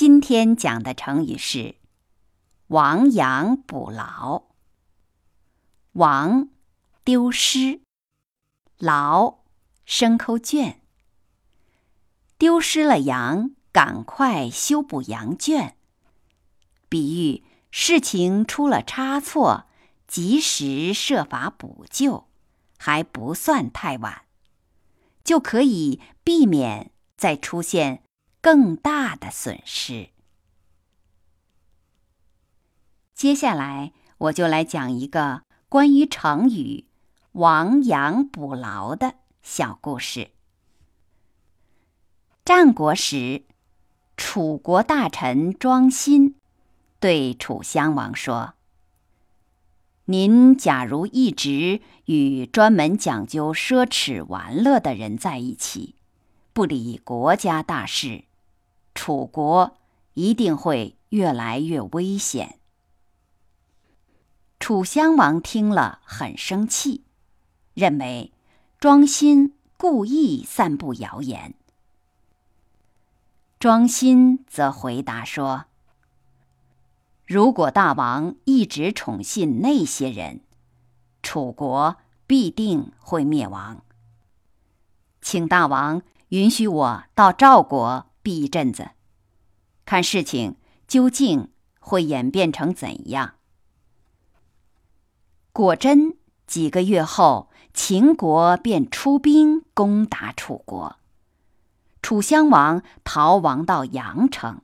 今天讲的成语是“亡羊补牢”。亡，丢失；牢，牲口圈。丢失了羊，赶快修补羊圈。比喻事情出了差错，及时设法补救，还不算太晚，就可以避免再出现。更大的损失。接下来，我就来讲一个关于成语“亡羊补牢”的小故事。战国时，楚国大臣庄辛对楚襄王说：“您假如一直与专门讲究奢侈玩乐的人在一起，不理国家大事。”楚国一定会越来越危险。楚襄王听了很生气，认为庄辛故意散布谣言。庄辛则回答说：“如果大王一直宠信那些人，楚国必定会灭亡。请大王允许我到赵国。”避一阵子，看事情究竟会演变成怎样。果真，几个月后，秦国便出兵攻打楚国，楚襄王逃亡到阳城，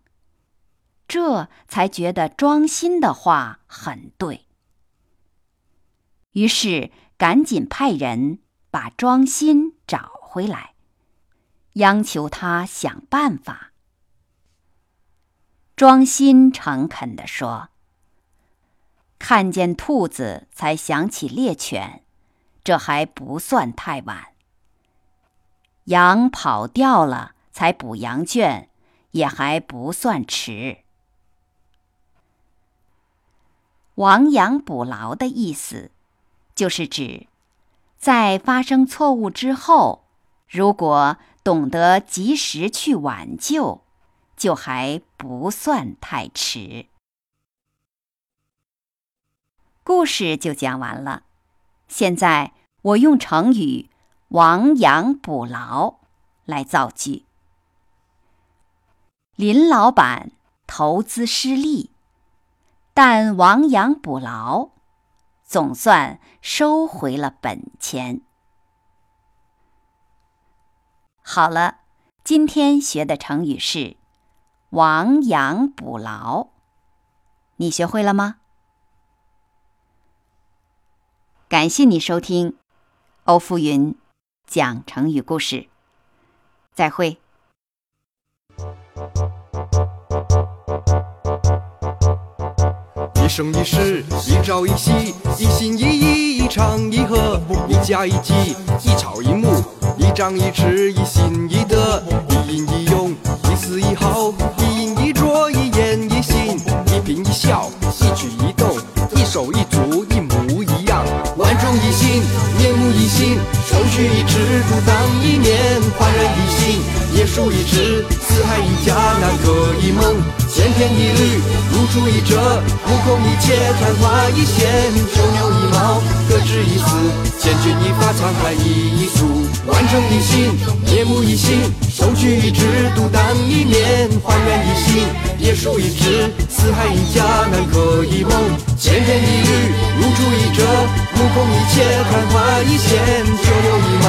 这才觉得庄辛的话很对，于是赶紧派人把庄辛找回来。央求他想办法。庄辛诚恳地说：“看见兔子才想起猎犬，这还不算太晚；羊跑掉了才补羊圈，也还不算迟。亡羊补牢的意思，就是指在发生错误之后，如果……”懂得及时去挽救，就还不算太迟。故事就讲完了，现在我用成语“亡羊补牢”来造句。林老板投资失利，但亡羊补牢，总算收回了本钱。好了，今天学的成语是“亡羊补牢”，你学会了吗？感谢你收听欧福云讲成语故事，再会。一生一世，一朝一夕，一心一意，一唱一和，一家一计，一草一木。一张一弛，一心一德，一阴一勇，一丝一毫，一饮一啄，一言一行，一颦一笑，一举一动，一手一足，一模一样。万众一心，面目一新，手取一枝，独当一面，焕然一新，叶舒一枝，四海一家，南柯一梦，千篇一律，如出一辙，目空一切，昙花一现，九牛一毛，各执一词，千钧一发，沧海一粟。万众一心，夜幕一心，手取一枝，独当一面，还原一心，叶舒一枝，四海一家，南柯一梦，千篇一律，如出一辙，目空一切，昙花一现，九牛一毛，